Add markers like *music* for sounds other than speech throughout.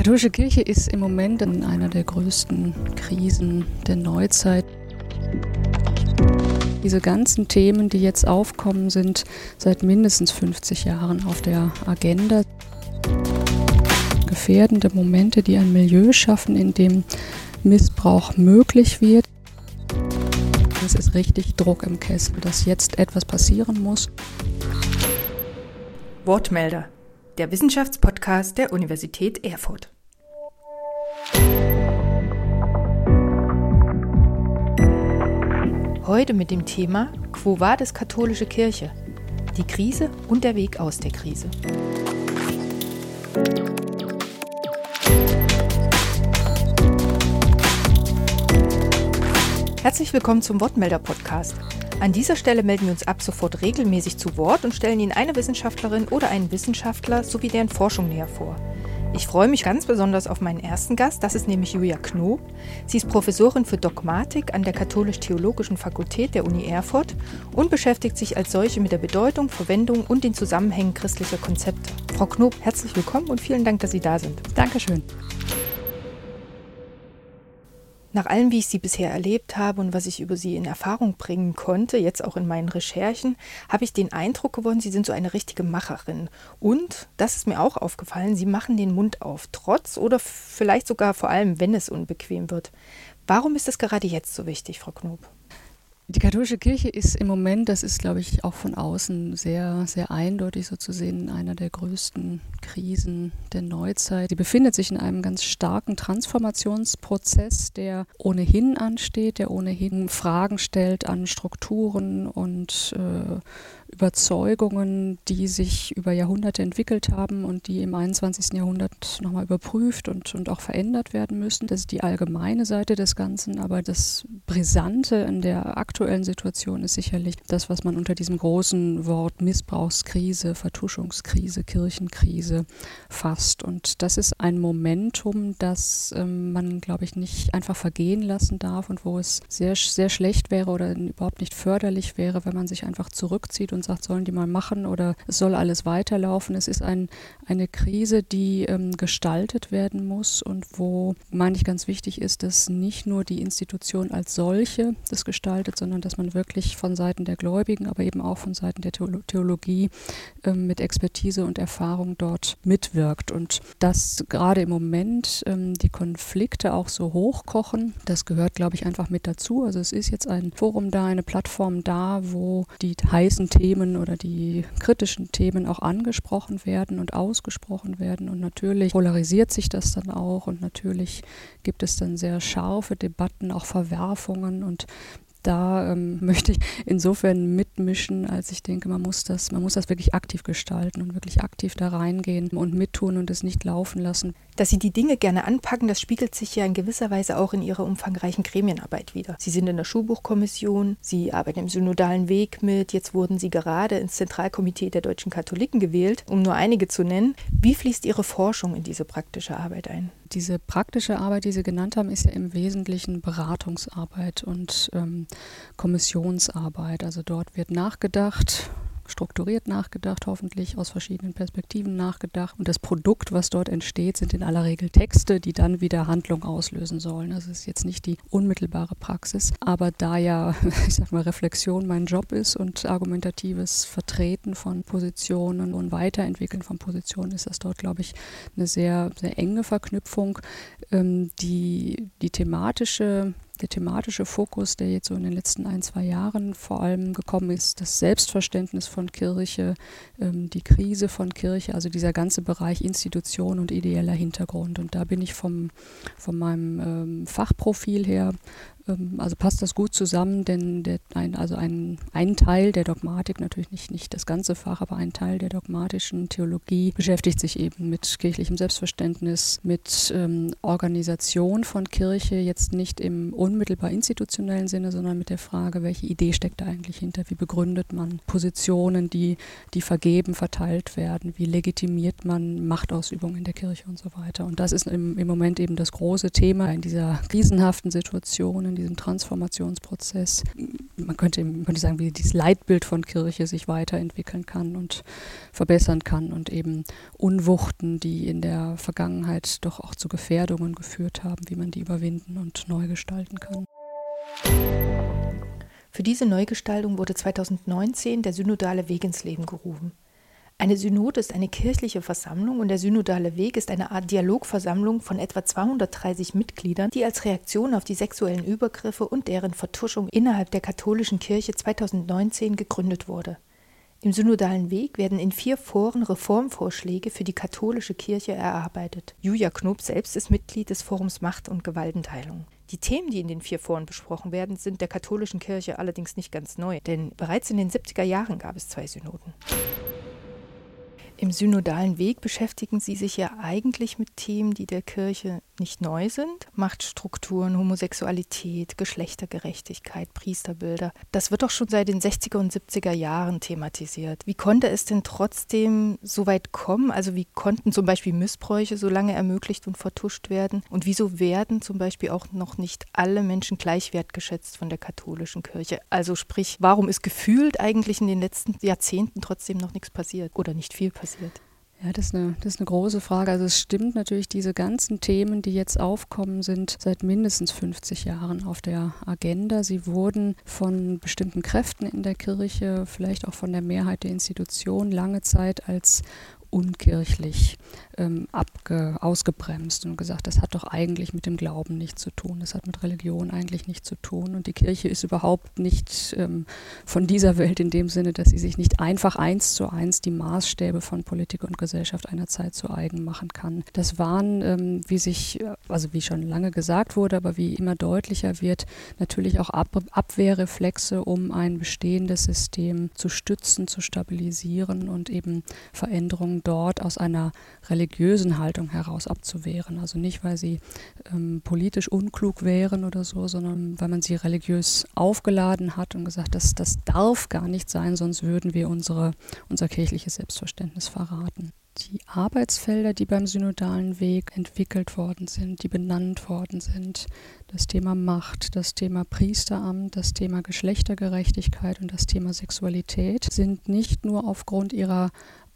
katholische Kirche ist im Moment in einer der größten Krisen der Neuzeit. Diese ganzen Themen, die jetzt aufkommen, sind seit mindestens 50 Jahren auf der Agenda. Gefährdende Momente, die ein Milieu schaffen, in dem Missbrauch möglich wird. Es ist richtig Druck im Kessel, dass jetzt etwas passieren muss. Wortmelder der Wissenschaftspodcast der Universität Erfurt. Heute mit dem Thema Quo Vadis katholische Kirche? Die Krise und der Weg aus der Krise. Herzlich willkommen zum Wortmelder-Podcast. An dieser Stelle melden wir uns ab sofort regelmäßig zu Wort und stellen Ihnen eine Wissenschaftlerin oder einen Wissenschaftler sowie deren Forschung näher vor. Ich freue mich ganz besonders auf meinen ersten Gast, das ist nämlich Julia Knob. Sie ist Professorin für Dogmatik an der Katholisch-Theologischen Fakultät der Uni Erfurt und beschäftigt sich als solche mit der Bedeutung, Verwendung und den Zusammenhängen christlicher Konzepte. Frau Knob, herzlich willkommen und vielen Dank, dass Sie da sind. Dankeschön. Nach allem, wie ich sie bisher erlebt habe und was ich über sie in Erfahrung bringen konnte, jetzt auch in meinen Recherchen, habe ich den Eindruck gewonnen, sie sind so eine richtige Macherin. Und, das ist mir auch aufgefallen, sie machen den Mund auf, trotz oder vielleicht sogar vor allem, wenn es unbequem wird. Warum ist das gerade jetzt so wichtig, Frau Knob? Die katholische Kirche ist im Moment, das ist, glaube ich, auch von außen sehr, sehr eindeutig so zu sehen, in einer der größten Krisen der Neuzeit. Sie befindet sich in einem ganz starken Transformationsprozess, der ohnehin ansteht, der ohnehin Fragen stellt an Strukturen und äh, Überzeugungen, die sich über Jahrhunderte entwickelt haben und die im 21. Jahrhundert nochmal überprüft und, und auch verändert werden müssen. Das ist die allgemeine Seite des Ganzen, aber das Brisante in der aktuellen Situation ist sicherlich das, was man unter diesem großen Wort Missbrauchskrise, Vertuschungskrise, Kirchenkrise fasst. Und das ist ein Momentum, das ähm, man, glaube ich, nicht einfach vergehen lassen darf und wo es sehr, sehr schlecht wäre oder überhaupt nicht förderlich wäre, wenn man sich einfach zurückzieht und und sagt, sollen die mal machen oder es soll alles weiterlaufen. Es ist ein, eine Krise, die ähm, gestaltet werden muss und wo, meine ich, ganz wichtig ist, dass nicht nur die Institution als solche das gestaltet, sondern dass man wirklich von Seiten der Gläubigen, aber eben auch von Seiten der Theologie ähm, mit Expertise und Erfahrung dort mitwirkt. Und dass gerade im Moment ähm, die Konflikte auch so hochkochen, das gehört, glaube ich, einfach mit dazu. Also es ist jetzt ein Forum da, eine Plattform da, wo die heißen Themen Themen oder die kritischen Themen auch angesprochen werden und ausgesprochen werden. Und natürlich polarisiert sich das dann auch und natürlich gibt es dann sehr scharfe Debatten, auch Verwerfungen und da ähm, *laughs* möchte ich insofern mitmischen, als ich denke, man muss das, man muss das wirklich aktiv gestalten und wirklich aktiv da reingehen und mittun und es nicht laufen lassen. Dass Sie die Dinge gerne anpacken, das spiegelt sich ja in gewisser Weise auch in Ihrer umfangreichen Gremienarbeit wieder. Sie sind in der Schulbuchkommission, Sie arbeiten im synodalen Weg mit, jetzt wurden Sie gerade ins Zentralkomitee der deutschen Katholiken gewählt, um nur einige zu nennen. Wie fließt Ihre Forschung in diese praktische Arbeit ein? Diese praktische Arbeit, die Sie genannt haben, ist ja im Wesentlichen Beratungsarbeit und ähm, Kommissionsarbeit. Also dort wird nachgedacht, strukturiert nachgedacht, hoffentlich aus verschiedenen Perspektiven nachgedacht. Und das Produkt, was dort entsteht, sind in aller Regel Texte, die dann wieder Handlung auslösen sollen. Das ist jetzt nicht die unmittelbare Praxis, aber da ja, *laughs* ich sag mal, Reflexion mein Job ist und argumentatives Vertreten von Positionen und Weiterentwickeln von Positionen, ist das dort, glaube ich, eine sehr, sehr enge Verknüpfung. Ähm, die, die thematische der thematische Fokus, der jetzt so in den letzten ein, zwei Jahren vor allem gekommen ist, das Selbstverständnis von Kirche, ähm, die Krise von Kirche, also dieser ganze Bereich Institution und ideeller Hintergrund. Und da bin ich vom, von meinem ähm, Fachprofil her also passt das gut zusammen, denn der, ein, also ein, ein Teil der Dogmatik, natürlich nicht, nicht das ganze Fach, aber ein Teil der dogmatischen Theologie beschäftigt sich eben mit kirchlichem Selbstverständnis, mit ähm, Organisation von Kirche, jetzt nicht im unmittelbar institutionellen Sinne, sondern mit der Frage, welche Idee steckt da eigentlich hinter, wie begründet man Positionen, die, die vergeben, verteilt werden, wie legitimiert man Machtausübung in der Kirche und so weiter. Und das ist im, im Moment eben das große Thema in dieser krisenhaften Situation, in diesem Transformationsprozess. Man könnte, man könnte sagen, wie dieses Leitbild von Kirche sich weiterentwickeln kann und verbessern kann und eben Unwuchten, die in der Vergangenheit doch auch zu Gefährdungen geführt haben, wie man die überwinden und neu gestalten kann. Für diese Neugestaltung wurde 2019 der synodale Weg ins Leben gerufen. Eine Synode ist eine kirchliche Versammlung und der synodale Weg ist eine Art Dialogversammlung von etwa 230 Mitgliedern, die als Reaktion auf die sexuellen Übergriffe und deren Vertuschung innerhalb der katholischen Kirche 2019 gegründet wurde. Im synodalen Weg werden in vier Foren Reformvorschläge für die katholische Kirche erarbeitet. Julia Knob selbst ist Mitglied des Forums Macht und Gewaltenteilung. Die Themen, die in den vier Foren besprochen werden, sind der katholischen Kirche allerdings nicht ganz neu, denn bereits in den 70er Jahren gab es zwei Synoden. Im synodalen Weg beschäftigen Sie sich ja eigentlich mit Themen, die der Kirche nicht neu sind. Machtstrukturen, Homosexualität, Geschlechtergerechtigkeit, Priesterbilder. Das wird doch schon seit den 60er und 70er Jahren thematisiert. Wie konnte es denn trotzdem so weit kommen? Also wie konnten zum Beispiel Missbräuche so lange ermöglicht und vertuscht werden? Und wieso werden zum Beispiel auch noch nicht alle Menschen gleich wertgeschätzt von der katholischen Kirche? Also sprich, warum ist gefühlt eigentlich in den letzten Jahrzehnten trotzdem noch nichts passiert oder nicht viel passiert? Ja, das ist, eine, das ist eine große Frage. Also es stimmt natürlich, diese ganzen Themen, die jetzt aufkommen, sind seit mindestens 50 Jahren auf der Agenda. Sie wurden von bestimmten Kräften in der Kirche, vielleicht auch von der Mehrheit der Institutionen, lange Zeit als unkirchlich ähm, abge, ausgebremst und gesagt, das hat doch eigentlich mit dem Glauben nichts zu tun, das hat mit Religion eigentlich nichts zu tun. Und die Kirche ist überhaupt nicht ähm, von dieser Welt in dem Sinne, dass sie sich nicht einfach eins zu eins die Maßstäbe von Politik und Gesellschaft einer Zeit zu eigen machen kann. Das waren, ähm, wie sich, also wie schon lange gesagt wurde, aber wie immer deutlicher wird, natürlich auch Ab Abwehrreflexe, um ein bestehendes System zu stützen, zu stabilisieren und eben Veränderungen dort aus einer religiösen Haltung heraus abzuwehren. Also nicht, weil sie ähm, politisch unklug wären oder so, sondern weil man sie religiös aufgeladen hat und gesagt, das, das darf gar nicht sein, sonst würden wir unsere, unser kirchliches Selbstverständnis verraten die Arbeitsfelder, die beim synodalen Weg entwickelt worden sind, die benannt worden sind, das Thema Macht, das Thema Priesteramt, das Thema Geschlechtergerechtigkeit und das Thema Sexualität, sind nicht nur aufgrund ihrer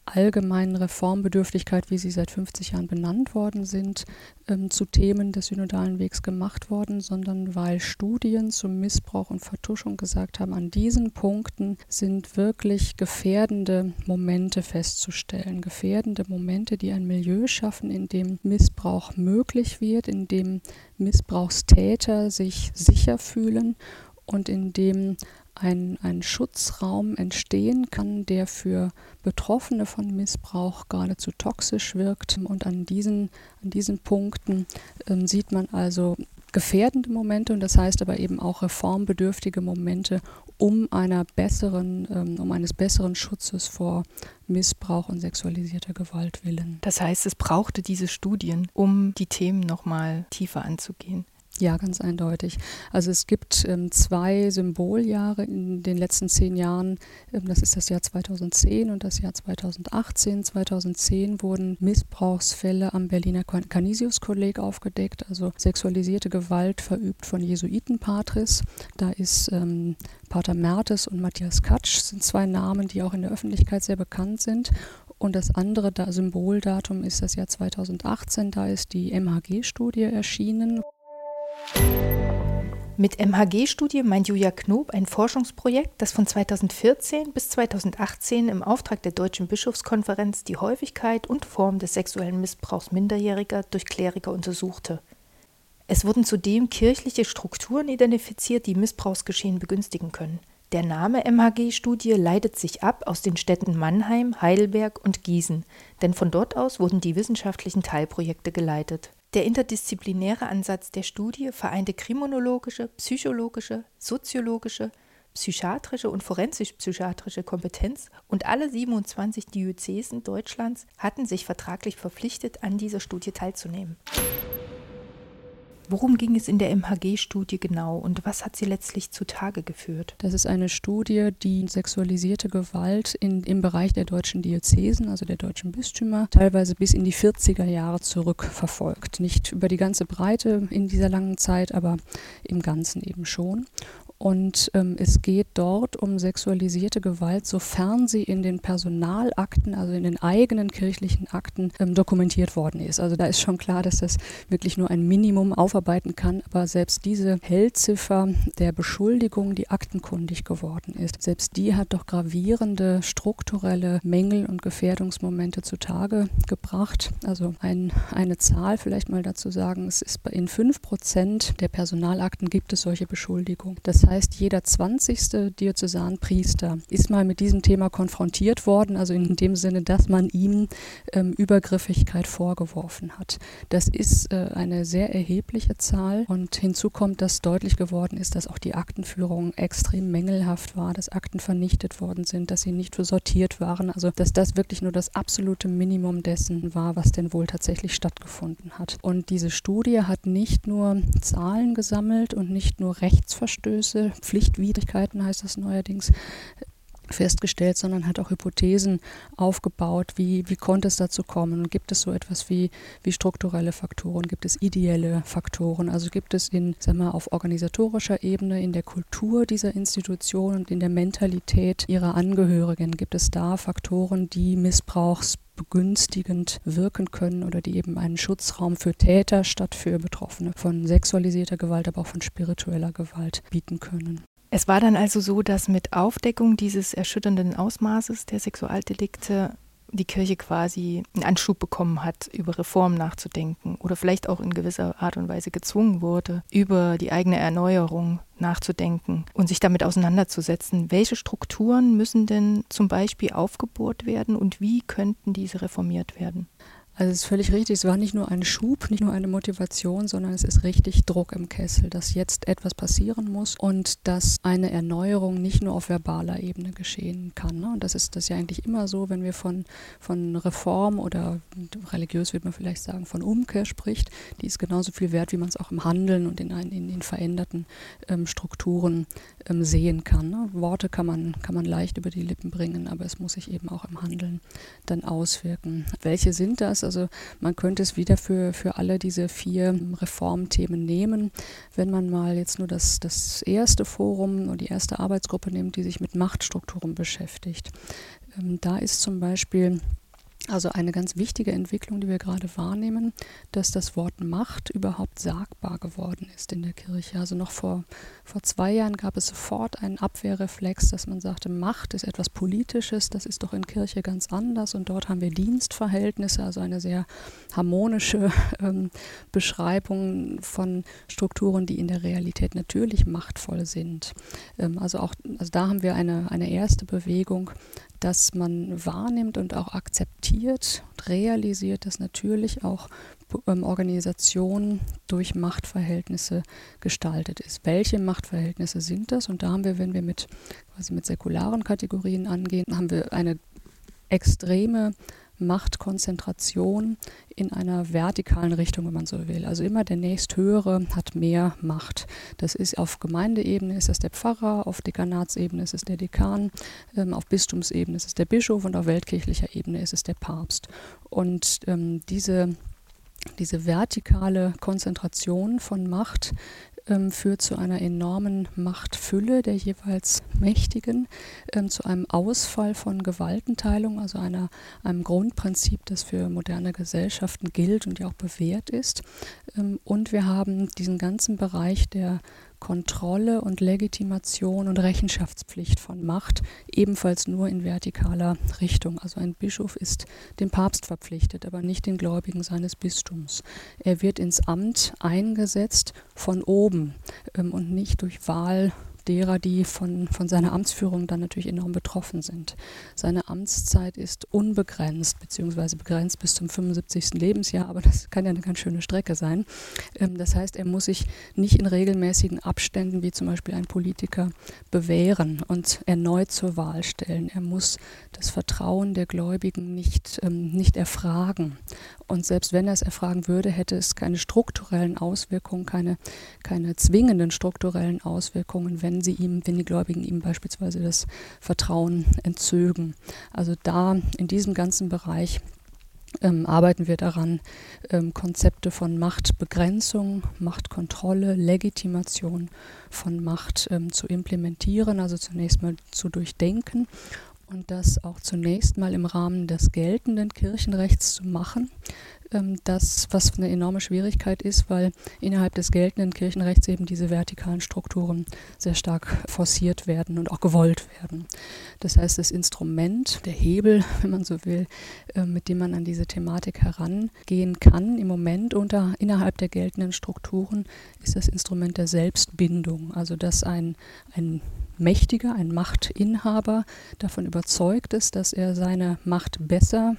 allgemeinen Reformbedürftigkeit, wie sie seit 50 Jahren benannt worden sind, ähm, zu Themen des synodalen Wegs gemacht worden, sondern weil Studien zum Missbrauch und Vertuschung gesagt haben, an diesen Punkten sind wirklich gefährdende Momente festzustellen. Gefährdende Momente, die ein Milieu schaffen, in dem Missbrauch möglich wird, in dem Missbrauchstäter sich sicher fühlen und in dem ein, ein Schutzraum entstehen kann, der für Betroffene von Missbrauch geradezu toxisch wirkt. Und an diesen, an diesen Punkten ähm, sieht man also gefährdende Momente und das heißt aber eben auch reformbedürftige Momente, um einer besseren, ähm, um eines besseren Schutzes vor Missbrauch und sexualisierter Gewalt willen. Das heißt, es brauchte diese Studien, um die Themen nochmal tiefer anzugehen. Ja, ganz eindeutig. Also es gibt ähm, zwei Symboljahre in den letzten zehn Jahren. Ähm, das ist das Jahr 2010 und das Jahr 2018. 2010 wurden Missbrauchsfälle am Berliner Canisius-Kolleg aufgedeckt, also sexualisierte Gewalt verübt von Jesuitenpatris. Da ist ähm, Pater Mertes und Matthias Katsch sind zwei Namen, die auch in der Öffentlichkeit sehr bekannt sind. Und das andere da Symboldatum ist das Jahr 2018. Da ist die MHG-Studie erschienen. Mit MHG-Studie meint Julia Knob ein Forschungsprojekt, das von 2014 bis 2018 im Auftrag der Deutschen Bischofskonferenz die Häufigkeit und Form des sexuellen Missbrauchs Minderjähriger durch Kleriker untersuchte. Es wurden zudem kirchliche Strukturen identifiziert, die Missbrauchsgeschehen begünstigen können. Der Name MHG-Studie leitet sich ab aus den Städten Mannheim, Heidelberg und Gießen, denn von dort aus wurden die wissenschaftlichen Teilprojekte geleitet. Der interdisziplinäre Ansatz der Studie vereinte kriminologische, psychologische, soziologische, psychiatrische und forensisch-psychiatrische Kompetenz und alle 27 Diözesen Deutschlands hatten sich vertraglich verpflichtet, an dieser Studie teilzunehmen. Worum ging es in der MHG-Studie genau und was hat sie letztlich zutage geführt? Das ist eine Studie, die sexualisierte Gewalt in, im Bereich der deutschen Diözesen, also der deutschen Bistümer, teilweise bis in die 40er Jahre zurückverfolgt. Nicht über die ganze Breite in dieser langen Zeit, aber im Ganzen eben schon. Und ähm, es geht dort um sexualisierte Gewalt, sofern sie in den Personalakten, also in den eigenen kirchlichen Akten ähm, dokumentiert worden ist. Also da ist schon klar, dass das wirklich nur ein Minimum aufarbeiten kann. Aber selbst diese Hellziffer der Beschuldigung, die aktenkundig geworden ist, selbst die hat doch gravierende strukturelle Mängel und Gefährdungsmomente zutage gebracht. Also ein, eine Zahl vielleicht mal dazu sagen, es ist in fünf Prozent der Personalakten gibt es solche Beschuldigungen. Das heißt, heißt, jeder 20. Diözesanpriester ist mal mit diesem Thema konfrontiert worden, also in dem Sinne, dass man ihm ähm, Übergriffigkeit vorgeworfen hat. Das ist äh, eine sehr erhebliche Zahl und hinzu kommt, dass deutlich geworden ist, dass auch die Aktenführung extrem mängelhaft war, dass Akten vernichtet worden sind, dass sie nicht sortiert waren, also dass das wirklich nur das absolute Minimum dessen war, was denn wohl tatsächlich stattgefunden hat. Und diese Studie hat nicht nur Zahlen gesammelt und nicht nur Rechtsverstöße Pflichtwidrigkeiten heißt das neuerdings, festgestellt, sondern hat auch Hypothesen aufgebaut, wie, wie konnte es dazu kommen? Gibt es so etwas wie, wie strukturelle Faktoren, gibt es ideelle Faktoren, also gibt es in, sag mal, auf organisatorischer Ebene, in der Kultur dieser Institution und in der Mentalität ihrer Angehörigen, gibt es da Faktoren, die missbrauchsbegünstigend wirken können oder die eben einen Schutzraum für Täter statt für Betroffene von sexualisierter Gewalt, aber auch von spiritueller Gewalt bieten können. Es war dann also so, dass mit Aufdeckung dieses erschütternden Ausmaßes der Sexualdelikte die Kirche quasi einen Anschub bekommen hat, über Reformen nachzudenken oder vielleicht auch in gewisser Art und Weise gezwungen wurde, über die eigene Erneuerung nachzudenken und sich damit auseinanderzusetzen. Welche Strukturen müssen denn zum Beispiel aufgebohrt werden und wie könnten diese reformiert werden? Also es ist völlig richtig, es war nicht nur ein Schub, nicht nur eine Motivation, sondern es ist richtig Druck im Kessel, dass jetzt etwas passieren muss und dass eine Erneuerung nicht nur auf verbaler Ebene geschehen kann. Ne? Und das ist das ja eigentlich immer so, wenn wir von, von Reform oder religiös würde man vielleicht sagen, von Umkehr spricht, die ist genauso viel wert, wie man es auch im Handeln und in, ein, in, in veränderten ähm, Strukturen ähm, sehen kann. Ne? Worte kann man, kann man leicht über die Lippen bringen, aber es muss sich eben auch im Handeln dann auswirken. Welche sind das? Also man könnte es wieder für, für alle diese vier Reformthemen nehmen. Wenn man mal jetzt nur das, das erste Forum und die erste Arbeitsgruppe nimmt, die sich mit Machtstrukturen beschäftigt. Ähm, da ist zum Beispiel also eine ganz wichtige Entwicklung, die wir gerade wahrnehmen, dass das Wort Macht überhaupt sagbar geworden ist in der Kirche. Also noch vor, vor zwei Jahren gab es sofort einen Abwehrreflex, dass man sagte, Macht ist etwas Politisches, das ist doch in Kirche ganz anders und dort haben wir Dienstverhältnisse, also eine sehr harmonische *laughs* ähm, Beschreibung von Strukturen, die in der Realität natürlich machtvoll sind. Ähm, also auch, also da haben wir eine, eine erste Bewegung, dass man wahrnimmt und auch akzeptiert und realisiert, dass natürlich auch ähm, Organisation durch Machtverhältnisse gestaltet ist. Welche Machtverhältnisse sind das? Und da haben wir, wenn wir mit, quasi mit säkularen Kategorien angehen, haben wir eine extreme Machtkonzentration in einer vertikalen Richtung, wenn man so will. Also immer der nächsthöhere hat mehr Macht. Das ist auf Gemeindeebene ist es der Pfarrer, auf Dekanatsebene ist es der Dekan, ähm, auf Bistumsebene ist es der Bischof und auf weltkirchlicher Ebene ist es der Papst. Und ähm, diese diese vertikale Konzentration von Macht ähm, führt zu einer enormen Machtfülle der jeweils Mächtigen, ähm, zu einem Ausfall von Gewaltenteilung, also einer, einem Grundprinzip, das für moderne Gesellschaften gilt und ja auch bewährt ist. Ähm, und wir haben diesen ganzen Bereich der Kontrolle und Legitimation und Rechenschaftspflicht von Macht ebenfalls nur in vertikaler Richtung. Also ein Bischof ist dem Papst verpflichtet, aber nicht den Gläubigen seines Bistums. Er wird ins Amt eingesetzt von oben ähm, und nicht durch Wahl derer, die von, von seiner Amtsführung dann natürlich enorm betroffen sind. Seine Amtszeit ist unbegrenzt, beziehungsweise begrenzt bis zum 75. Lebensjahr, aber das kann ja eine ganz schöne Strecke sein. Ähm, das heißt, er muss sich nicht in regelmäßigen Abständen, wie zum Beispiel ein Politiker, bewähren und erneut zur Wahl stellen. Er muss das Vertrauen der Gläubigen nicht, ähm, nicht erfragen. Und selbst wenn er es erfragen würde, hätte es keine strukturellen Auswirkungen, keine, keine zwingenden strukturellen Auswirkungen, wenn sie ihm, wenn die Gläubigen ihm beispielsweise das Vertrauen entzögen. Also da in diesem ganzen Bereich ähm, arbeiten wir daran, ähm, Konzepte von Machtbegrenzung, Machtkontrolle, Legitimation von Macht ähm, zu implementieren, also zunächst mal zu durchdenken und das auch zunächst mal im Rahmen des geltenden Kirchenrechts zu machen. Ähm, das, was eine enorme Schwierigkeit ist, weil innerhalb des geltenden Kirchenrechts eben diese vertikalen Strukturen sehr stark forciert werden und auch gewollt werden. Das heißt, das Instrument, der Hebel, *laughs* wenn man so will, äh, mit dem man an diese Thematik herangehen kann, im Moment unter, innerhalb der geltenden Strukturen, ist das Instrument der Selbstbindung. Also dass ein, ein Mächtiger, ein Machtinhaber davon überzeugt ist, dass er seine Macht besser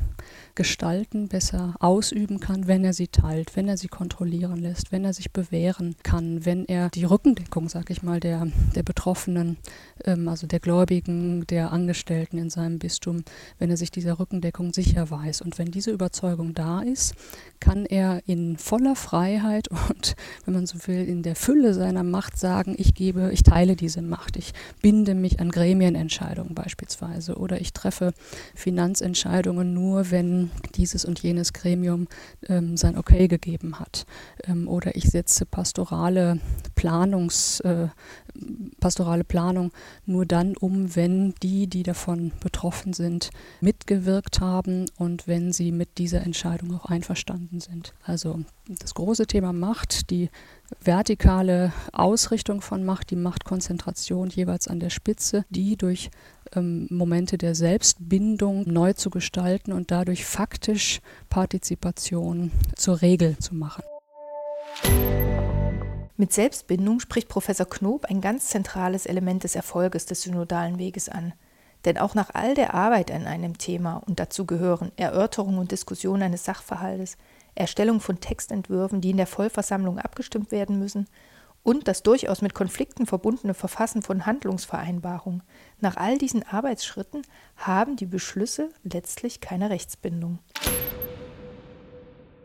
gestalten, besser ausüben kann, wenn er sie teilt, wenn er sie kontrollieren lässt, wenn er sich bewähren kann, wenn er die Rückendeckung, sag ich mal, der, der Betroffenen, ähm, also der Gläubigen, der Angestellten in seinem Bistum, wenn er sich dieser Rückendeckung sicher weiß. Und wenn diese Überzeugung da ist, kann er in voller Freiheit und, *laughs* wenn man so will, in der Fülle seiner Macht sagen, ich gebe, ich teile diese Macht, ich binde mich an Gremienentscheidungen beispielsweise oder ich treffe Finanzentscheidungen nur, wenn dieses und jenes Gremium ähm, sein Okay gegeben hat. Ähm, oder ich setze pastorale Planungs, äh, pastorale Planung nur dann um, wenn die, die davon betroffen sind, mitgewirkt haben und wenn sie mit dieser Entscheidung auch einverstanden sind. Also das große Thema Macht, die vertikale Ausrichtung von Macht, die Machtkonzentration jeweils an der Spitze, die durch ähm, Momente der Selbstbindung neu zu gestalten und dadurch faktisch Partizipation zur Regel zu machen. Mit Selbstbindung spricht Professor Knob ein ganz zentrales Element des Erfolges des synodalen Weges an. Denn auch nach all der Arbeit an einem Thema, und dazu gehören Erörterung und Diskussion eines Sachverhaltes, Erstellung von Textentwürfen, die in der Vollversammlung abgestimmt werden müssen, und das durchaus mit Konflikten verbundene Verfassen von Handlungsvereinbarungen. Nach all diesen Arbeitsschritten haben die Beschlüsse letztlich keine Rechtsbindung.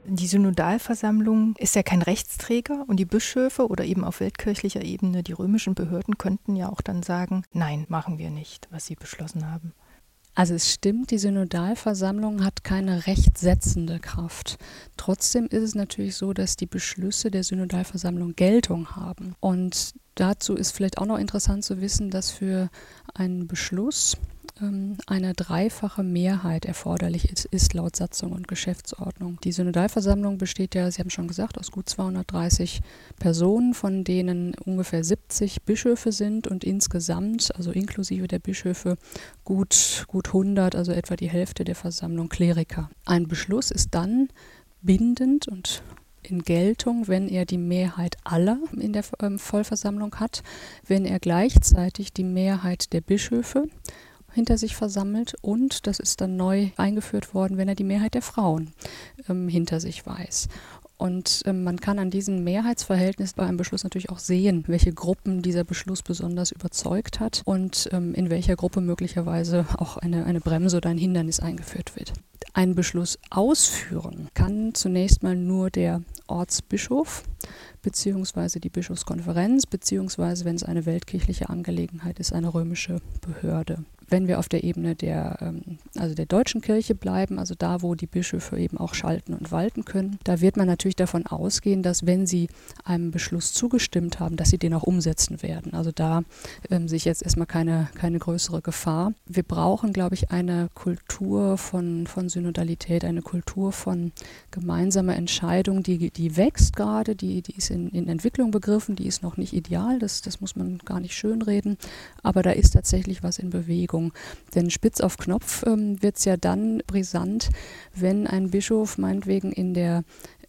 Die Synodalversammlung ist ja kein Rechtsträger und die Bischöfe oder eben auf weltkirchlicher Ebene die römischen Behörden könnten ja auch dann sagen, nein, machen wir nicht, was sie beschlossen haben. Also es stimmt, die Synodalversammlung hat keine rechtsetzende Kraft. Trotzdem ist es natürlich so, dass die Beschlüsse der Synodalversammlung Geltung haben. Und dazu ist vielleicht auch noch interessant zu wissen, dass für einen Beschluss eine dreifache Mehrheit erforderlich ist, ist, laut Satzung und Geschäftsordnung. Die Synodalversammlung besteht ja, Sie haben schon gesagt, aus gut 230 Personen, von denen ungefähr 70 Bischöfe sind und insgesamt, also inklusive der Bischöfe, gut, gut 100, also etwa die Hälfte der Versammlung Kleriker. Ein Beschluss ist dann bindend und in Geltung, wenn er die Mehrheit aller in der ähm, Vollversammlung hat, wenn er gleichzeitig die Mehrheit der Bischöfe hinter sich versammelt und das ist dann neu eingeführt worden, wenn er die Mehrheit der Frauen ähm, hinter sich weiß. Und ähm, man kann an diesem Mehrheitsverhältnis bei einem Beschluss natürlich auch sehen, welche Gruppen dieser Beschluss besonders überzeugt hat und ähm, in welcher Gruppe möglicherweise auch eine, eine Bremse oder ein Hindernis eingeführt wird. Einen Beschluss ausführen kann zunächst mal nur der Ortsbischof beziehungsweise die Bischofskonferenz, beziehungsweise, wenn es eine weltkirchliche Angelegenheit ist, eine römische Behörde wenn wir auf der Ebene der, ähm, also der deutschen Kirche bleiben, also da, wo die Bischöfe eben auch schalten und walten können, da wird man natürlich davon ausgehen, dass wenn sie einem Beschluss zugestimmt haben, dass sie den auch umsetzen werden. Also da ähm, ich jetzt erstmal keine, keine größere Gefahr. Wir brauchen, glaube ich, eine Kultur von, von Synodalität, eine Kultur von gemeinsamer Entscheidung, die, die wächst gerade, die, die ist in, in Entwicklung begriffen, die ist noch nicht ideal, das, das muss man gar nicht schönreden, aber da ist tatsächlich was in Bewegung. Wirkung. Denn spitz auf Knopf ähm, wird es ja dann brisant, wenn ein Bischof meinetwegen in der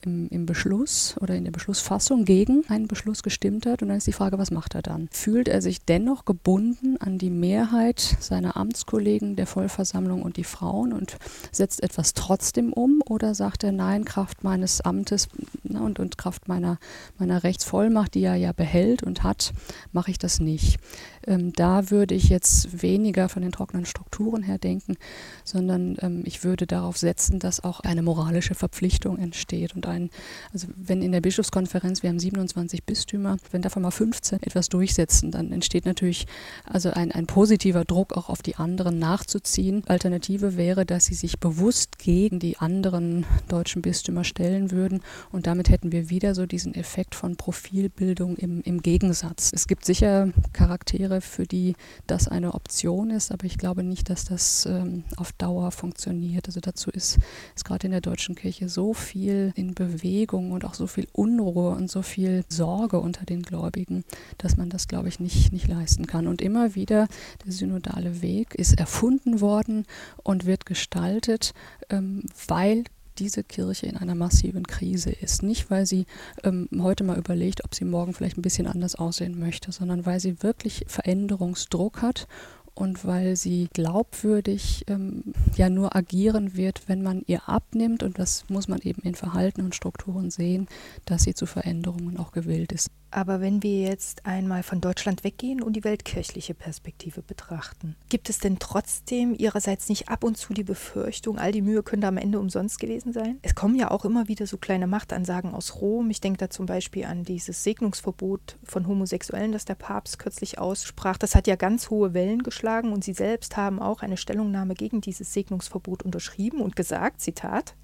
im, Beschluss oder in der Beschlussfassung gegen einen Beschluss gestimmt hat. Und dann ist die Frage, was macht er dann? Fühlt er sich dennoch gebunden an die Mehrheit seiner Amtskollegen, der Vollversammlung und die Frauen und setzt etwas trotzdem um? Oder sagt er, nein, Kraft meines Amtes und, und Kraft meiner, meiner Rechtsvollmacht, die er ja behält und hat, mache ich das nicht? Ähm, da würde ich jetzt weniger von den trockenen Strukturen her denken, sondern ähm, ich würde darauf setzen, dass auch eine moralische Verpflichtung entsteht. Und ein, also wenn in der Bischofskonferenz, wir haben 27 Bistümer, wenn davon mal 15 etwas durchsetzen, dann entsteht natürlich also ein, ein positiver Druck auch auf die anderen nachzuziehen. Alternative wäre, dass sie sich bewusst gegen die anderen deutschen Bistümer stellen würden und damit hätten wir wieder so diesen Effekt von Profilbildung im, im Gegensatz. Es gibt sicher Charaktere, wäre, für die das eine Option ist, aber ich glaube nicht, dass das ähm, auf Dauer funktioniert. Also dazu ist, ist gerade in der deutschen Kirche so viel in Bewegung und auch so viel Unruhe und so viel Sorge unter den Gläubigen, dass man das, glaube ich, nicht, nicht leisten kann. Und immer wieder, der synodale Weg ist erfunden worden und wird gestaltet, ähm, weil diese Kirche in einer massiven Krise ist. Nicht, weil sie ähm, heute mal überlegt, ob sie morgen vielleicht ein bisschen anders aussehen möchte, sondern weil sie wirklich Veränderungsdruck hat und weil sie glaubwürdig ähm, ja nur agieren wird, wenn man ihr abnimmt, und das muss man eben in Verhalten und Strukturen sehen, dass sie zu Veränderungen auch gewillt ist. Aber wenn wir jetzt einmal von Deutschland weggehen und die weltkirchliche Perspektive betrachten, gibt es denn trotzdem Ihrerseits nicht ab und zu die Befürchtung, all die Mühe könnte am Ende umsonst gewesen sein? Es kommen ja auch immer wieder so kleine Machtansagen aus Rom. Ich denke da zum Beispiel an dieses Segnungsverbot von Homosexuellen, das der Papst kürzlich aussprach. Das hat ja ganz hohe Wellen geschlagen und Sie selbst haben auch eine Stellungnahme gegen dieses Segnungsverbot unterschrieben und gesagt, Zitat,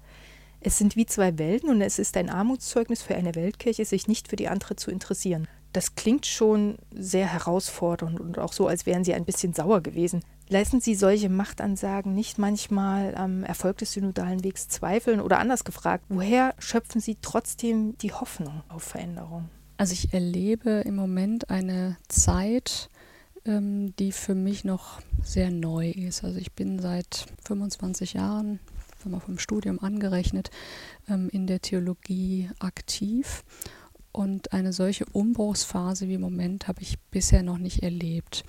es sind wie zwei Welten und es ist ein Armutszeugnis für eine Weltkirche, sich nicht für die andere zu interessieren. Das klingt schon sehr herausfordernd und auch so, als wären Sie ein bisschen sauer gewesen. Lassen Sie solche Machtansagen nicht manchmal am Erfolg des synodalen Wegs zweifeln oder anders gefragt, woher schöpfen Sie trotzdem die Hoffnung auf Veränderung? Also ich erlebe im Moment eine Zeit, ähm, die für mich noch sehr neu ist. Also ich bin seit 25 Jahren sagen wir, vom Studium angerechnet, ähm, in der Theologie aktiv. Und eine solche Umbruchsphase wie im Moment habe ich bisher noch nicht erlebt.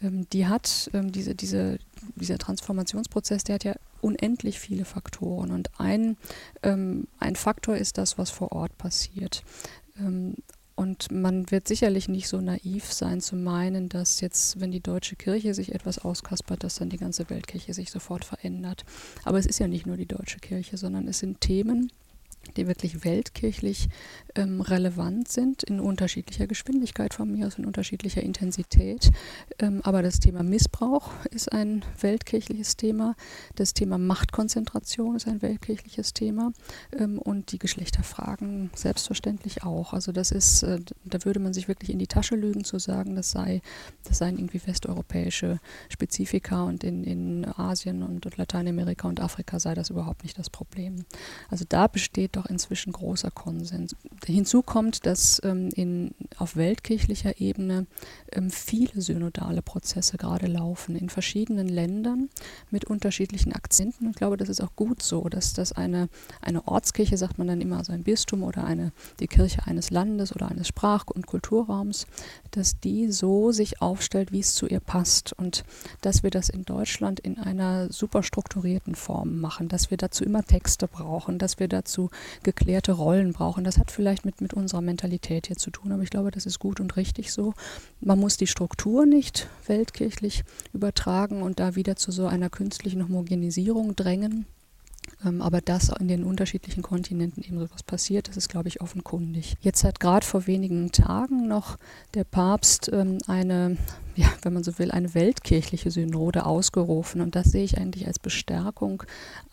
Ähm, die hat, ähm, diese, diese, dieser Transformationsprozess, der hat ja unendlich viele Faktoren. Und ein, ein Faktor ist das, was vor Ort passiert. Und man wird sicherlich nicht so naiv sein zu meinen, dass jetzt, wenn die deutsche Kirche sich etwas auskaspert, dass dann die ganze Weltkirche sich sofort verändert. Aber es ist ja nicht nur die deutsche Kirche, sondern es sind Themen, die wirklich weltkirchlich ähm, relevant sind, in unterschiedlicher Geschwindigkeit von mir aus, in unterschiedlicher Intensität. Ähm, aber das Thema Missbrauch ist ein weltkirchliches Thema, das Thema Machtkonzentration ist ein weltkirchliches Thema ähm, und die Geschlechterfragen selbstverständlich auch. Also das ist, äh, da würde man sich wirklich in die Tasche lügen zu sagen, das sei, das seien irgendwie westeuropäische Spezifika und in, in Asien und, und Lateinamerika und Afrika sei das überhaupt nicht das Problem. Also da besteht doch inzwischen großer Konsens. Hinzu kommt, dass ähm, in, auf weltkirchlicher Ebene ähm, viele synodale Prozesse gerade laufen, in verschiedenen Ländern mit unterschiedlichen Akzenten. Ich glaube, das ist auch gut so, dass das eine, eine Ortskirche, sagt man dann immer, also ein Bistum oder eine, die Kirche eines Landes oder eines Sprach- und Kulturraums, dass die so sich aufstellt, wie es zu ihr passt. Und dass wir das in Deutschland in einer super strukturierten Form machen, dass wir dazu immer Texte brauchen, dass wir dazu geklärte Rollen brauchen. Das hat vielleicht mit, mit unserer Mentalität hier zu tun, aber ich glaube, das ist gut und richtig so. Man muss die Struktur nicht weltkirchlich übertragen und da wieder zu so einer künstlichen Homogenisierung drängen. Ähm, aber dass in den unterschiedlichen Kontinenten eben sowas passiert, das ist, glaube ich, offenkundig. Jetzt hat gerade vor wenigen Tagen noch der Papst ähm, eine ja, wenn man so will, eine weltkirchliche Synode ausgerufen. Und das sehe ich eigentlich als Bestärkung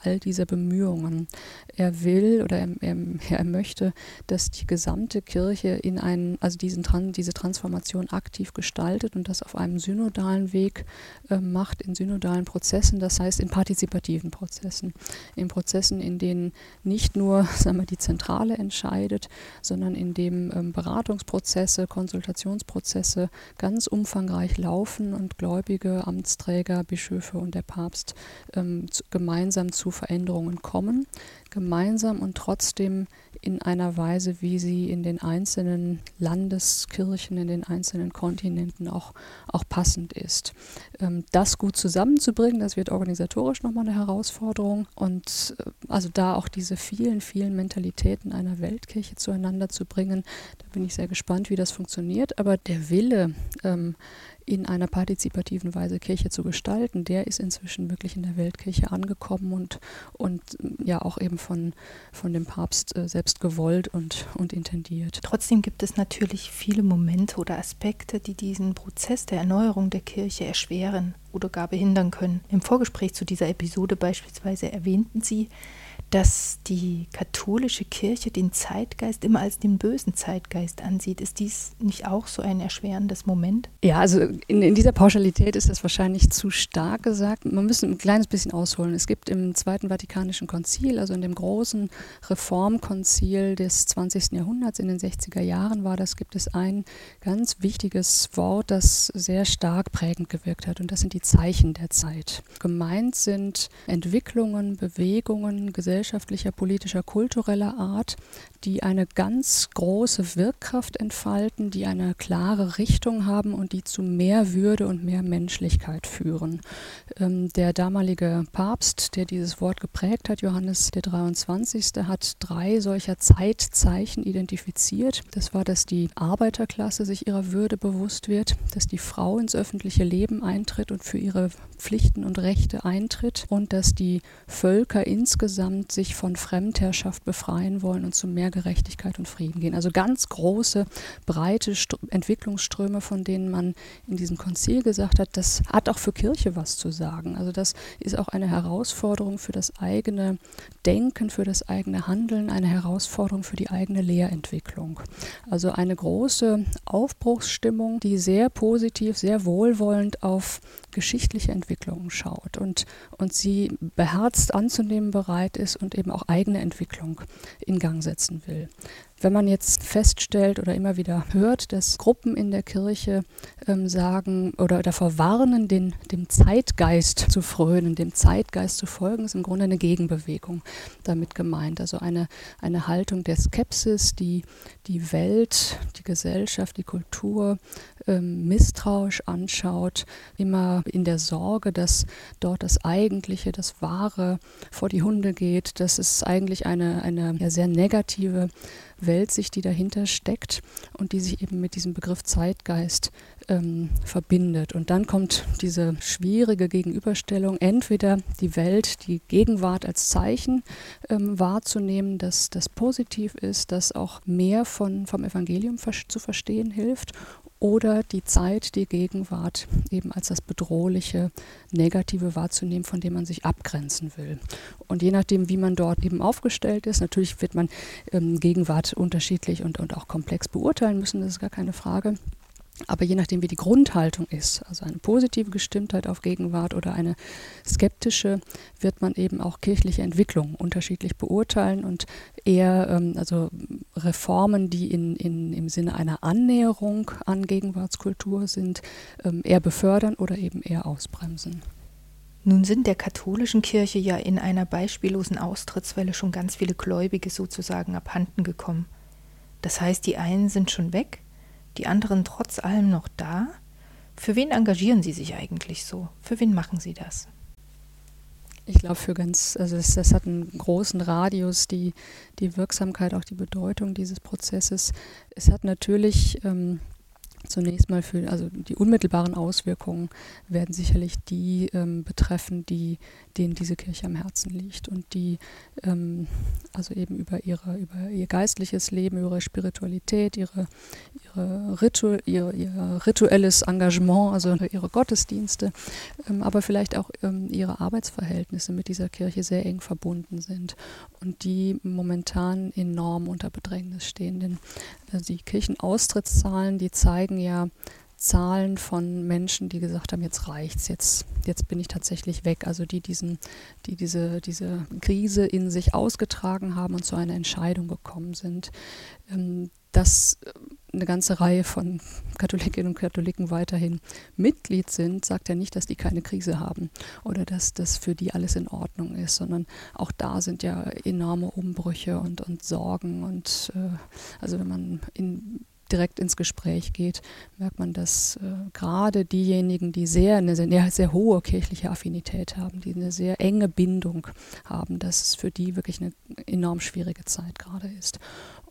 all dieser Bemühungen. Er will oder er, er, er möchte, dass die gesamte Kirche in einen, also diesen, diese Transformation aktiv gestaltet und das auf einem synodalen Weg äh, macht, in synodalen Prozessen, das heißt in partizipativen Prozessen, in Prozessen, in denen nicht nur *laughs* sagen wir, die Zentrale entscheidet, sondern in dem ähm, Beratungsprozesse, Konsultationsprozesse ganz umfangreich laufen und Gläubige, Amtsträger, Bischöfe und der Papst ähm, zu, gemeinsam zu Veränderungen kommen, gemeinsam und trotzdem in einer Weise, wie sie in den einzelnen Landeskirchen, in den einzelnen Kontinenten auch, auch passend ist. Ähm, das gut zusammenzubringen, das wird organisatorisch nochmal eine Herausforderung und äh, also da auch diese vielen, vielen Mentalitäten einer Weltkirche zueinander zu bringen, da bin ich sehr gespannt, wie das funktioniert. Aber der Wille, ähm, in einer partizipativen Weise Kirche zu gestalten, der ist inzwischen wirklich in der Weltkirche angekommen und, und ja auch eben von, von dem Papst äh, selbst gewollt und, und intendiert. Trotzdem gibt es natürlich viele Momente oder Aspekte, die diesen Prozess der Erneuerung der Kirche erschweren oder gar behindern können. Im Vorgespräch zu dieser Episode beispielsweise erwähnten Sie, dass die katholische Kirche den Zeitgeist immer als den bösen Zeitgeist ansieht. Ist dies nicht auch so ein erschwerendes Moment? Ja, also in, in dieser Pauschalität ist das wahrscheinlich zu stark gesagt. Man müsste ein kleines bisschen ausholen. Es gibt im Zweiten Vatikanischen Konzil, also in dem großen Reformkonzil des 20. Jahrhunderts, in den 60er Jahren war das, gibt es ein ganz wichtiges Wort, das sehr stark prägend gewirkt hat. Und das sind die Zeichen der Zeit. Gemeint sind Entwicklungen, Bewegungen, Gesellschaften, gesellschaftlicher, politischer, kultureller Art, die eine ganz große Wirkkraft entfalten, die eine klare Richtung haben und die zu mehr Würde und mehr Menschlichkeit führen. Ähm, der damalige Papst, der dieses Wort geprägt hat, Johannes der 23., hat drei solcher Zeitzeichen identifiziert. Das war, dass die Arbeiterklasse sich ihrer Würde bewusst wird, dass die Frau ins öffentliche Leben eintritt und für ihre Pflichten und Rechte eintritt und dass die Völker insgesamt sich von Fremdherrschaft befreien wollen und zu mehr Gerechtigkeit und Frieden gehen. Also ganz große, breite St Entwicklungsströme, von denen man in diesem Konzil gesagt hat, das hat auch für Kirche was zu sagen. Also das ist auch eine Herausforderung für das eigene Denken, für das eigene Handeln, eine Herausforderung für die eigene Lehrentwicklung. Also eine große Aufbruchsstimmung, die sehr positiv, sehr wohlwollend auf geschichtliche Entwicklungen schaut und, und sie beherzt anzunehmen bereit ist und eben auch eigene Entwicklung in Gang setzen will. Wenn man jetzt feststellt oder immer wieder hört, dass Gruppen in der Kirche ähm, sagen oder davor warnen, den, dem Zeitgeist zu frönen, dem Zeitgeist zu folgen, ist im Grunde eine Gegenbewegung damit gemeint. Also eine, eine Haltung der Skepsis, die die Welt, die Gesellschaft, die Kultur ähm, misstrauisch anschaut, immer in der Sorge, dass dort das Eigentliche, das Wahre vor die Hunde geht. Das ist eigentlich eine, eine ja, sehr negative Weltsicht, die dahinter steckt und die sich eben mit diesem Begriff Zeitgeist ähm, verbindet. Und dann kommt diese schwierige Gegenüberstellung, entweder die Welt, die Gegenwart als Zeichen ähm, wahrzunehmen, dass das positiv ist, dass auch mehr von, vom Evangelium zu verstehen hilft, oder die Zeit, die Gegenwart eben als das bedrohliche, negative wahrzunehmen, von dem man sich abgrenzen will. Und je nachdem, wie man dort eben aufgestellt ist, natürlich wird man ähm, Gegenwart unterschiedlich und, und auch komplex beurteilen müssen, das ist gar keine Frage. Aber je nachdem, wie die Grundhaltung ist, also eine positive Gestimmtheit auf Gegenwart oder eine skeptische, wird man eben auch kirchliche Entwicklungen unterschiedlich beurteilen und eher ähm, also Reformen, die in, in, im Sinne einer Annäherung an Gegenwartskultur sind, ähm, eher befördern oder eben eher ausbremsen. Nun sind der katholischen Kirche ja in einer beispiellosen Austrittswelle schon ganz viele Gläubige sozusagen abhanden gekommen. Das heißt, die einen sind schon weg, die anderen trotz allem noch da? Für wen engagieren Sie sich eigentlich so? Für wen machen Sie das? Ich glaube, für ganz, also das, das, hat einen großen Radius, die, die Wirksamkeit, auch die Bedeutung dieses Prozesses. Es hat natürlich ähm, Zunächst mal für, also die unmittelbaren Auswirkungen werden sicherlich die ähm, betreffen, die, denen diese Kirche am Herzen liegt und die ähm, also eben über ihre, über ihr geistliches Leben, ihre Spiritualität, ihre, ihre, Ritu, ihr, ihr rituelles Engagement, also ihre Gottesdienste, ähm, aber vielleicht auch ähm, ihre Arbeitsverhältnisse mit dieser Kirche sehr eng verbunden sind und die momentan enorm unter Bedrängnis stehen. Denn also die Kirchenaustrittszahlen, die zeigen ja Zahlen von Menschen, die gesagt haben, jetzt reicht's, jetzt, jetzt bin ich tatsächlich weg. Also die diesen, die diese, diese Krise in sich ausgetragen haben und zu einer Entscheidung gekommen sind. Ähm, das eine ganze Reihe von *laughs* Katholikinnen und Katholiken weiterhin Mitglied sind, sagt ja nicht, dass die keine Krise haben oder dass das für die alles in Ordnung ist, sondern auch da sind ja enorme Umbrüche und, und Sorgen und äh, also wenn man in direkt ins Gespräch geht, merkt man, dass äh, gerade diejenigen, die sehr eine sehr, sehr, hohe kirchliche Affinität haben, die eine sehr enge Bindung haben, dass es für die wirklich eine enorm schwierige Zeit gerade ist.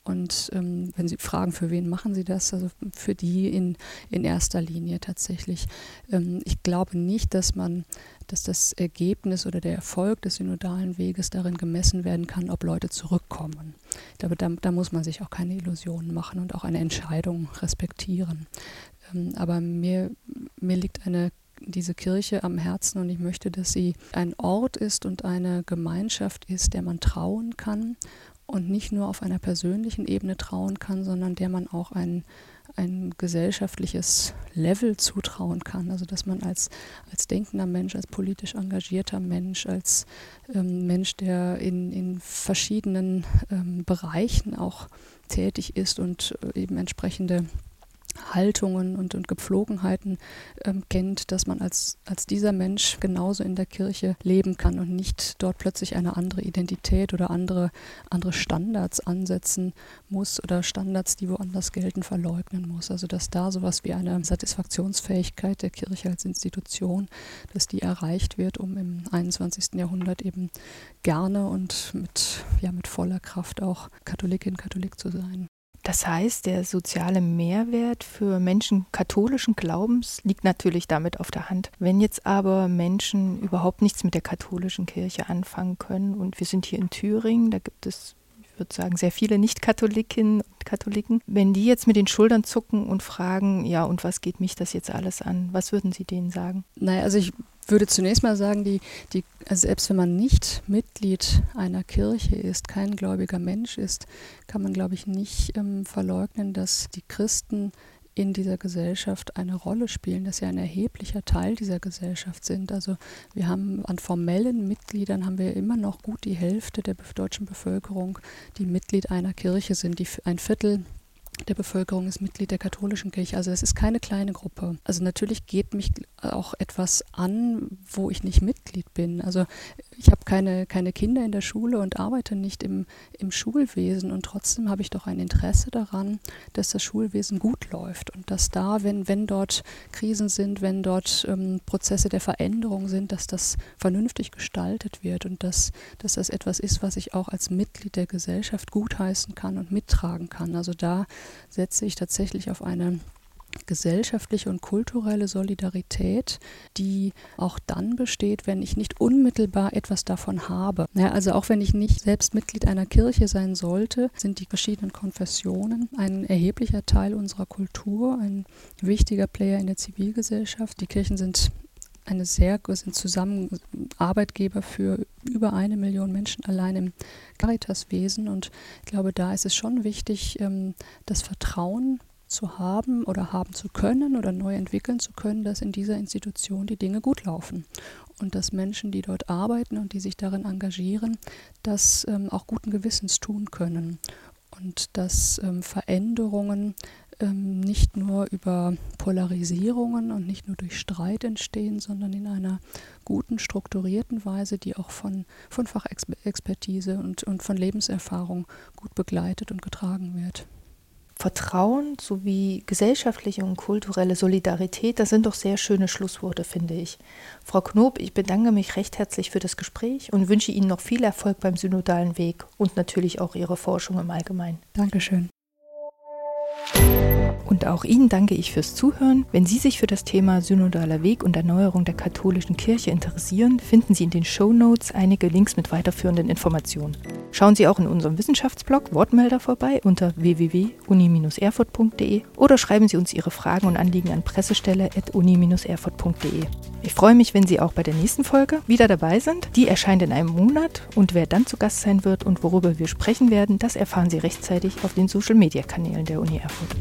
Und ähm, wenn Sie fragen, für wen machen Sie das? Also für die in, in erster Linie tatsächlich. Ähm, ich glaube nicht, dass man, dass das Ergebnis oder der Erfolg des synodalen Weges darin gemessen werden kann, ob Leute zurückkommen. Glaube, da, da muss man sich auch keine Illusionen machen und auch eine Entscheidung respektieren. Ähm, aber mir, mir liegt eine diese Kirche am Herzen und ich möchte, dass sie ein Ort ist und eine Gemeinschaft ist, der man trauen kann und nicht nur auf einer persönlichen Ebene trauen kann, sondern der man auch ein, ein gesellschaftliches Level zutrauen kann. Also dass man als, als denkender Mensch, als politisch engagierter Mensch, als ähm, Mensch, der in, in verschiedenen ähm, Bereichen auch tätig ist und äh, eben entsprechende Haltungen und, und Gepflogenheiten ähm, kennt, dass man als, als dieser Mensch genauso in der Kirche leben kann und nicht dort plötzlich eine andere Identität oder andere, andere Standards ansetzen muss oder Standards, die woanders gelten, verleugnen muss. Also dass da sowas wie eine Satisfaktionsfähigkeit der Kirche als Institution, dass die erreicht wird, um im 21. Jahrhundert eben gerne und mit, ja, mit voller Kraft auch Katholikin, Katholik zu sein. Das heißt, der soziale Mehrwert für Menschen katholischen Glaubens liegt natürlich damit auf der Hand. Wenn jetzt aber Menschen überhaupt nichts mit der katholischen Kirche anfangen können und wir sind hier in Thüringen, da gibt es ich würde sagen, sehr viele Nicht-Katholikinnen und Katholiken. Wenn die jetzt mit den Schultern zucken und fragen, ja, und was geht mich das jetzt alles an? Was würden Sie denen sagen? Naja, also ich würde zunächst mal sagen, die, die, also selbst wenn man nicht Mitglied einer Kirche ist, kein gläubiger Mensch ist, kann man, glaube ich, nicht ähm, verleugnen, dass die Christen in dieser Gesellschaft eine Rolle spielen, dass sie ein erheblicher Teil dieser Gesellschaft sind. Also wir haben an formellen Mitgliedern haben wir immer noch gut die Hälfte der deutschen Bevölkerung, die Mitglied einer Kirche sind. Die, ein Viertel der Bevölkerung ist Mitglied der katholischen Kirche. Also es ist keine kleine Gruppe. Also natürlich geht mich auch etwas an, wo ich nicht Mitglied bin. Also ich habe keine, keine Kinder in der Schule und arbeite nicht im, im Schulwesen und trotzdem habe ich doch ein Interesse daran, dass das Schulwesen gut läuft und dass da, wenn, wenn dort Krisen sind, wenn dort ähm, Prozesse der Veränderung sind, dass das vernünftig gestaltet wird und dass, dass das etwas ist, was ich auch als Mitglied der Gesellschaft gutheißen kann und mittragen kann. Also da setze ich tatsächlich auf eine gesellschaftliche und kulturelle Solidarität, die auch dann besteht, wenn ich nicht unmittelbar etwas davon habe. Ja, also auch wenn ich nicht selbst Mitglied einer Kirche sein sollte, sind die verschiedenen Konfessionen ein erheblicher Teil unserer Kultur, ein wichtiger Player in der Zivilgesellschaft. Die Kirchen sind eine sehr sind zusammen für über eine Million Menschen allein im Caritaswesen. Und ich glaube, da ist es schon wichtig, ähm, das Vertrauen zu haben oder haben zu können oder neu entwickeln zu können, dass in dieser Institution die Dinge gut laufen und dass Menschen, die dort arbeiten und die sich darin engagieren, das ähm, auch guten Gewissens tun können und dass ähm, Veränderungen ähm, nicht nur über Polarisierungen und nicht nur durch Streit entstehen, sondern in einer guten, strukturierten Weise, die auch von, von Fachexpertise und, und von Lebenserfahrung gut begleitet und getragen wird. Vertrauen sowie gesellschaftliche und kulturelle Solidarität, das sind doch sehr schöne Schlussworte, finde ich. Frau Knob, ich bedanke mich recht herzlich für das Gespräch und wünsche Ihnen noch viel Erfolg beim synodalen Weg und natürlich auch Ihre Forschung im Allgemeinen. Dankeschön. Und auch Ihnen danke ich fürs Zuhören. Wenn Sie sich für das Thema Synodaler Weg und Erneuerung der katholischen Kirche interessieren, finden Sie in den Show Notes einige Links mit weiterführenden Informationen. Schauen Sie auch in unserem Wissenschaftsblog Wortmelder vorbei unter www.uni-erfurt.de oder schreiben Sie uns Ihre Fragen und Anliegen an pressestelle.uni-erfurt.de. Ich freue mich, wenn Sie auch bei der nächsten Folge wieder dabei sind. Die erscheint in einem Monat und wer dann zu Gast sein wird und worüber wir sprechen werden, das erfahren Sie rechtzeitig auf den Social-Media-Kanälen der Uni Erfurt.